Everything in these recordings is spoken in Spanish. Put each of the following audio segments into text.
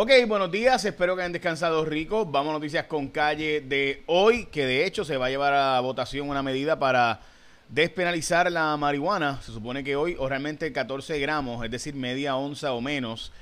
Ok, buenos días, espero que hayan descansado rico. Vamos a noticias con calle de hoy, que de hecho se va a llevar a votación una medida para despenalizar la marihuana. Se supone que hoy, o realmente 14 gramos, es decir, media onza o menos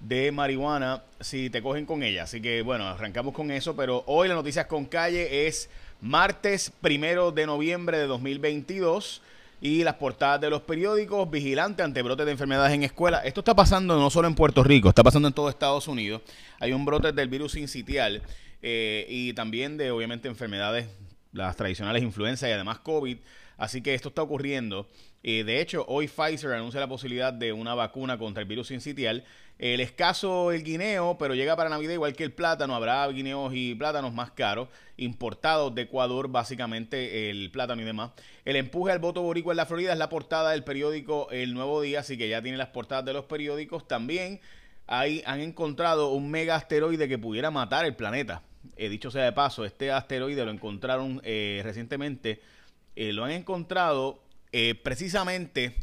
de marihuana si te cogen con ella. Así que bueno, arrancamos con eso, pero hoy las noticias con calle es martes primero de noviembre de 2022 y las portadas de los periódicos, vigilante ante brotes de enfermedades en escuelas. Esto está pasando no solo en Puerto Rico, está pasando en todo Estados Unidos. Hay un brote del virus incitial eh, y también de, obviamente, enfermedades, las tradicionales influenza y además COVID. Así que esto está ocurriendo. Eh, de hecho, hoy Pfizer anuncia la posibilidad de una vacuna contra el virus incitial. El escaso el guineo, pero llega para Navidad igual que el plátano. Habrá guineos y plátanos más caros, importados de Ecuador, básicamente el plátano y demás. El empuje al voto boricua en la Florida es la portada del periódico El Nuevo Día, así que ya tiene las portadas de los periódicos. También ahí han encontrado un mega asteroide que pudiera matar el planeta. He dicho sea de paso, este asteroide lo encontraron eh, recientemente. Eh, lo han encontrado eh, precisamente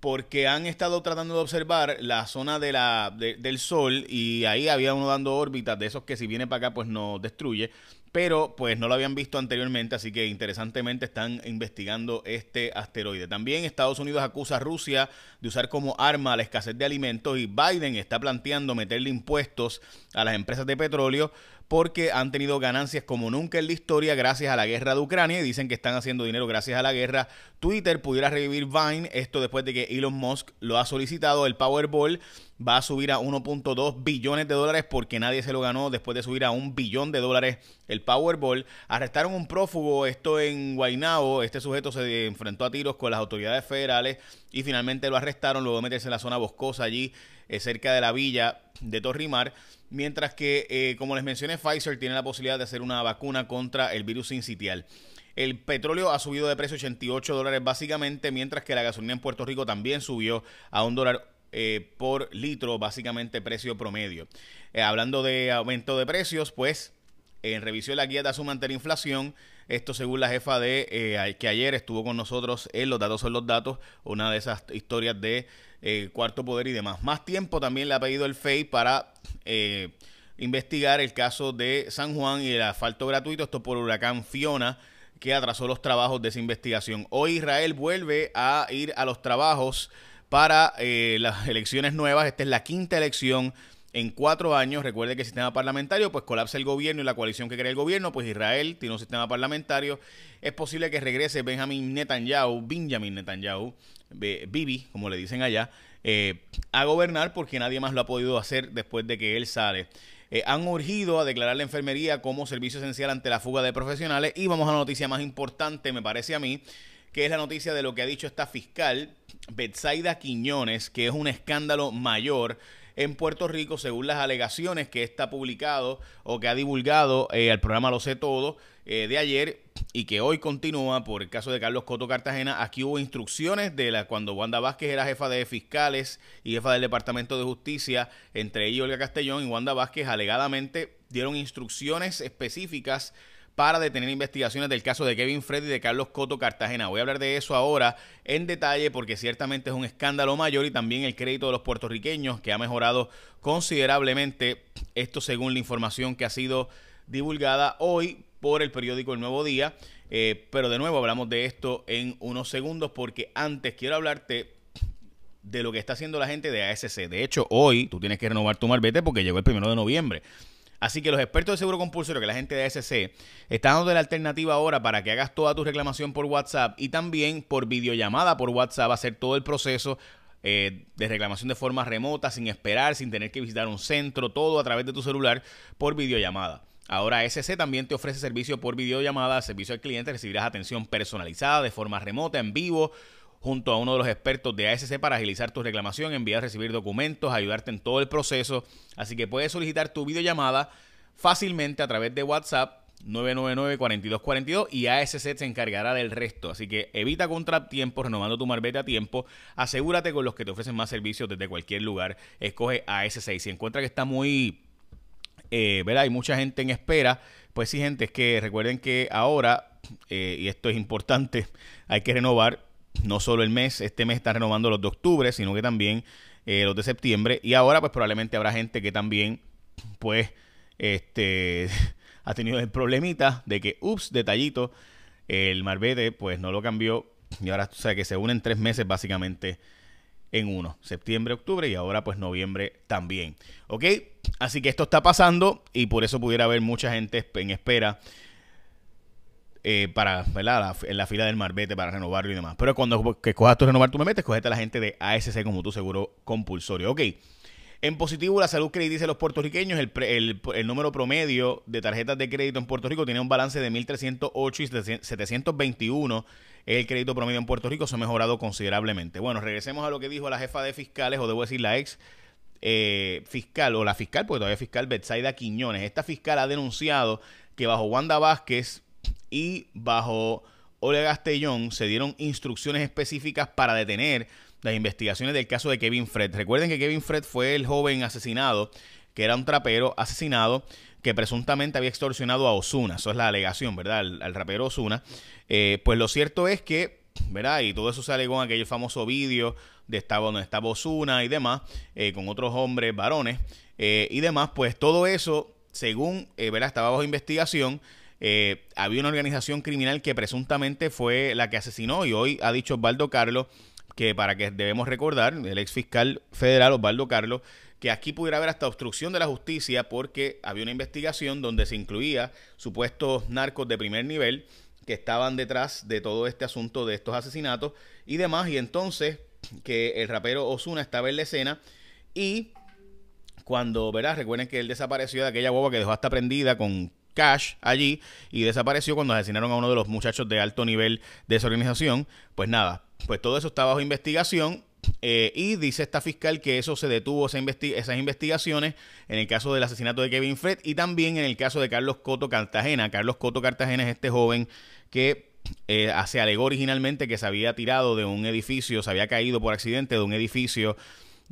porque han estado tratando de observar la zona de la, del Sol y ahí había uno dando órbitas de esos que si viene para acá pues nos destruye, pero pues no lo habían visto anteriormente, así que interesantemente están investigando este asteroide. También Estados Unidos acusa a Rusia de usar como arma la escasez de alimentos y Biden está planteando meterle impuestos a las empresas de petróleo porque han tenido ganancias como nunca en la historia gracias a la guerra de Ucrania y dicen que están haciendo dinero gracias a la guerra. Twitter pudiera revivir Vine, esto después de que Elon Musk lo ha solicitado. El Powerball va a subir a 1.2 billones de dólares porque nadie se lo ganó después de subir a un billón de dólares el Powerball. Arrestaron un prófugo, esto en Guaynabo. Este sujeto se enfrentó a tiros con las autoridades federales y finalmente lo arrestaron luego de meterse en la zona boscosa allí eh, cerca de la villa de Torrimar. Mientras que, eh, como les mencioné, Pfizer tiene la posibilidad de hacer una vacuna contra el virus incitial. El petróleo ha subido de precio 88 dólares básicamente, mientras que la gasolina en Puerto Rico también subió a un dólar eh, por litro, básicamente precio promedio. Eh, hablando de aumento de precios, pues en revisión la guía de suma ante la inflación, esto según la jefa de que ayer estuvo con nosotros en Los Datos son los Datos, una de esas historias de eh, cuarto poder y demás. Más tiempo también le ha pedido el FEI para eh, investigar el caso de San Juan y el asfalto gratuito, esto por huracán Fiona, que atrasó los trabajos de esa investigación. Hoy Israel vuelve a ir a los trabajos para eh, las elecciones nuevas. Esta es la quinta elección en cuatro años. Recuerde que el sistema parlamentario, pues colapsa el gobierno y la coalición que crea el gobierno, pues Israel tiene un sistema parlamentario. Es posible que regrese Benjamin Netanyahu, Benjamin Netanyahu, Bibi, como le dicen allá, eh, a gobernar porque nadie más lo ha podido hacer después de que él sale. Eh, han urgido a declarar la enfermería como servicio esencial ante la fuga de profesionales. Y vamos a la noticia más importante, me parece a mí, que es la noticia de lo que ha dicho esta fiscal, Betsaida Quiñones, que es un escándalo mayor en Puerto Rico, según las alegaciones que está publicado o que ha divulgado eh, el programa Lo sé todo eh, de ayer y que hoy continúa por el caso de Carlos Coto Cartagena. Aquí hubo instrucciones de la cuando Wanda Vázquez era jefa de fiscales y jefa del Departamento de Justicia, entre ellos Olga Castellón y Wanda Vázquez alegadamente dieron instrucciones específicas para detener investigaciones del caso de Kevin Freddy y de Carlos Coto Cartagena. Voy a hablar de eso ahora en detalle porque ciertamente es un escándalo mayor y también el crédito de los puertorriqueños que ha mejorado considerablemente, esto según la información que ha sido divulgada hoy por el periódico El Nuevo Día. Eh, pero de nuevo hablamos de esto en unos segundos porque antes quiero hablarte de lo que está haciendo la gente de ASC. De hecho, hoy tú tienes que renovar tu marbete porque llegó el primero de noviembre. Así que los expertos de seguro compulsorio, que la gente de ASC, están dando la alternativa ahora para que hagas toda tu reclamación por WhatsApp y también por videollamada por WhatsApp, hacer todo el proceso eh, de reclamación de forma remota, sin esperar, sin tener que visitar un centro, todo a través de tu celular por videollamada. Ahora ASC también te ofrece servicio por videollamada, servicio al cliente, recibirás atención personalizada de forma remota, en vivo, junto a uno de los expertos de ASC para agilizar tu reclamación, enviar, recibir documentos, ayudarte en todo el proceso. Así que puedes solicitar tu videollamada fácilmente a través de WhatsApp 999-4242 y ASC se encargará del resto. Así que evita contratiempos renovando tu marbete a tiempo. Asegúrate con los que te ofrecen más servicios desde cualquier lugar. Escoge ASC. Y si encuentra que está muy, eh, ¿verdad? Hay mucha gente en espera. Pues sí, gente, es que recuerden que ahora, eh, y esto es importante, hay que renovar no solo el mes, este mes está renovando los de octubre, sino que también eh, los de septiembre. Y ahora pues probablemente habrá gente que también pues este ha tenido el problemita de que, ups, detallito, el Marbete pues no lo cambió y ahora, o sea, que se unen tres meses básicamente en uno, septiembre, octubre y ahora pues noviembre también. ¿Ok? Así que esto está pasando y por eso pudiera haber mucha gente en espera eh, para, ¿verdad? en la fila del Marbete para renovarlo y demás. Pero cuando que cojas tu renovar tu me metes, cogete a la gente de ASC como tu seguro compulsorio. Ok. En positivo, la salud crediticia de los puertorriqueños, el, el, número promedio de tarjetas de crédito en Puerto Rico tiene un balance de 1.308 y 721. El crédito promedio en Puerto Rico se ha mejorado considerablemente. Bueno, regresemos a lo que dijo la jefa de fiscales, o debo decir la ex eh, fiscal, o la fiscal, porque todavía es fiscal, Betsaida Quiñones. Esta fiscal ha denunciado que bajo Wanda Vázquez y bajo Olga Castellón se dieron instrucciones específicas para detener las investigaciones del caso de Kevin Fred. Recuerden que Kevin Fred fue el joven asesinado, que era un trapero asesinado que presuntamente había extorsionado a Osuna. Eso es la alegación, ¿verdad? Al, rapero Osuna. Eh, pues lo cierto es que, ¿verdad? Y todo eso se alegó en aquel famoso vídeo de estaba, donde estaba Osuna y demás, eh, con otros hombres, varones eh, y demás. Pues todo eso, según, ¿verdad? Estaba bajo investigación. Había una organización criminal que presuntamente fue la que asesinó y hoy ha dicho Osvaldo Carlos que para que debemos recordar, el ex fiscal federal Osvaldo Carlos, que aquí pudiera haber hasta obstrucción de la justicia porque había una investigación donde se incluía supuestos narcos de primer nivel que estaban detrás de todo este asunto de estos asesinatos y demás, y entonces que el rapero Osuna estaba en la escena y cuando, verás, recuerden que él desapareció de aquella boba que dejó hasta prendida con cash allí y desapareció cuando asesinaron a uno de los muchachos de alto nivel de esa organización, pues nada, pues todo eso está bajo investigación. Eh, y dice esta fiscal que eso se detuvo, esas investigaciones, en el caso del asesinato de Kevin Fred y también en el caso de Carlos Coto Cartagena. Carlos Coto Cartagena es este joven que eh, se alegó originalmente que se había tirado de un edificio, se había caído por accidente de un edificio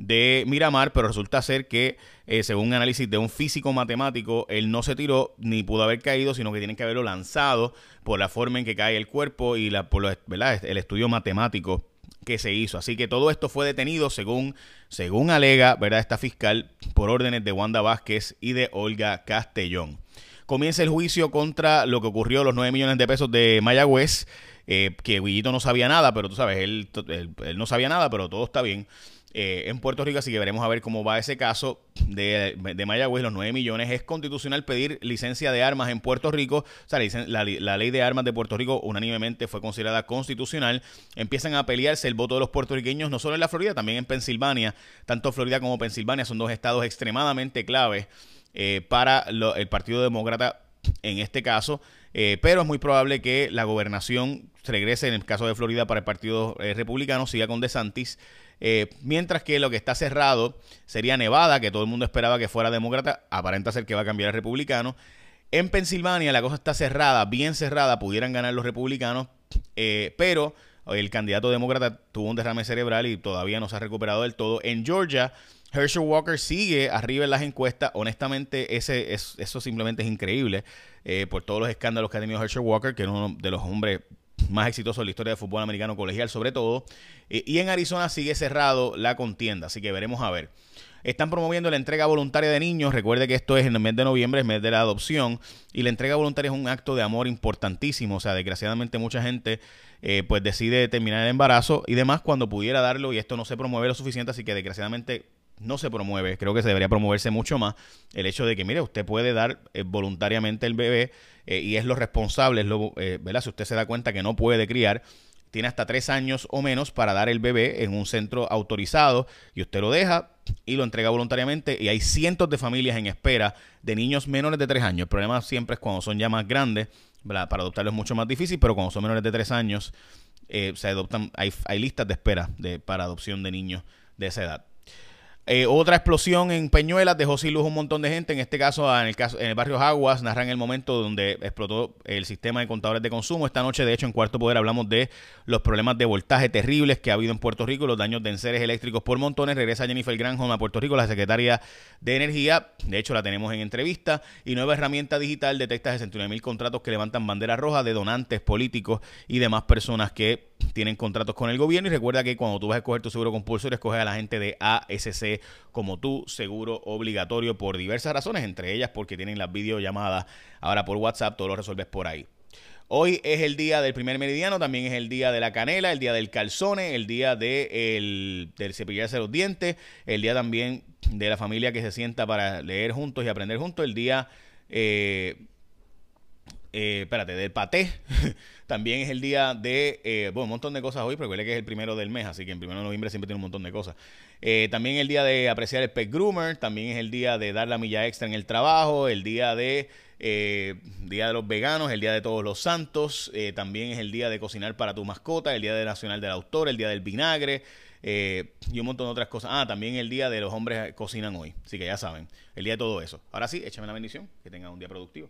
de Miramar, pero resulta ser que, eh, según un análisis de un físico matemático, él no se tiró ni pudo haber caído, sino que tienen que haberlo lanzado por la forma en que cae el cuerpo y la, por ¿verdad? el estudio matemático que se hizo. Así que todo esto fue detenido según, según alega ¿verdad? esta fiscal por órdenes de Wanda Vázquez y de Olga Castellón. Comienza el juicio contra lo que ocurrió, los 9 millones de pesos de Mayagüez, eh, que Guillito no sabía nada, pero tú sabes, él, él no sabía nada, pero todo está bien. Eh, en Puerto Rico, así que veremos a ver cómo va ese caso de, de Mayagüez, los 9 millones. Es constitucional pedir licencia de armas en Puerto Rico. O sea, la, ley de armas de Puerto Rico unánimemente fue considerada constitucional. Empiezan a pelearse el voto de los puertorriqueños, no solo en la Florida, también en Pensilvania. Tanto Florida como Pensilvania son dos estados extremadamente claves eh, para el Partido Demócrata en este caso. Eh, pero es muy probable que la gobernación regrese en el caso de Florida para el Partido Republicano, siga con DeSantis. Eh, mientras que lo que está cerrado sería Nevada, que todo el mundo esperaba que fuera demócrata, aparenta ser que va a cambiar a republicano. En Pensilvania la cosa está cerrada, bien cerrada, pudieran ganar los republicanos, eh, pero el candidato demócrata tuvo un derrame cerebral y todavía no se ha recuperado del todo. En Georgia, Herschel Walker sigue arriba en las encuestas. Honestamente, ese, eso simplemente es increíble eh, por todos los escándalos que ha tenido Herschel Walker, que es uno de los hombres más exitoso de la historia del fútbol americano colegial sobre todo. y en Arizona sigue cerrado la contienda, así que veremos a ver. Están promoviendo la entrega voluntaria de niños. Recuerde que esto es en el mes de noviembre, es mes de la adopción. Y la entrega voluntaria es un acto de amor importantísimo. O sea, desgraciadamente mucha gente eh, pues decide terminar el embarazo y demás cuando pudiera darlo y esto no se promueve lo suficiente. Así que desgraciadamente no se promueve, creo que se debería promoverse mucho más el hecho de que, mire, usted puede dar eh, voluntariamente el bebé eh, y es lo responsable, es lo, eh, ¿verdad? Si usted se da cuenta que no puede criar, tiene hasta tres años o menos para dar el bebé en un centro autorizado y usted lo deja y lo entrega voluntariamente y hay cientos de familias en espera de niños menores de tres años. El problema siempre es cuando son ya más grandes, para adoptarlos es mucho más difícil, pero cuando son menores de tres años se adoptan, hay, hay listas de espera de, para adopción de niños de esa edad. Eh, otra explosión en Peñuelas dejó sin luz un montón de gente. En este caso, en el caso, en el barrio Aguas, narran el momento donde explotó el sistema de contadores de consumo. Esta noche, de hecho, en Cuarto Poder hablamos de los problemas de voltaje terribles que ha habido en Puerto Rico, los daños de enseres eléctricos por montones. Regresa Jennifer Granholm a Puerto Rico, la secretaria de Energía. De hecho, la tenemos en entrevista. Y nueva herramienta digital detecta 69 mil contratos que levantan bandera roja de donantes políticos y demás personas que tienen contratos con el gobierno. Y recuerda que cuando tú vas a escoger tu seguro compulsorio, escoge a la gente de ASC como tu seguro obligatorio por diversas razones, entre ellas porque tienen las videollamadas ahora por WhatsApp, todo lo resuelves por ahí. Hoy es el día del primer meridiano, también es el día de la canela, el día del calzone, el día de el, del cepillarse los dientes, el día también de la familia que se sienta para leer juntos y aprender juntos, el día eh, eh, espérate, del paté. También es el día de, eh, bueno, un montón de cosas hoy, pero que es el primero del mes, así que en primero de noviembre siempre tiene un montón de cosas. Eh, también el día de apreciar el pet groomer, también es el día de dar la milla extra en el trabajo, el día de, eh, día de los veganos, el día de todos los santos, eh, también es el día de cocinar para tu mascota, el día de nacional del autor, el día del vinagre, eh, y un montón de otras cosas. Ah, también el día de los hombres cocinan hoy. Así que ya saben, el día de todo eso. Ahora sí, échame la bendición. Que tengan un día productivo.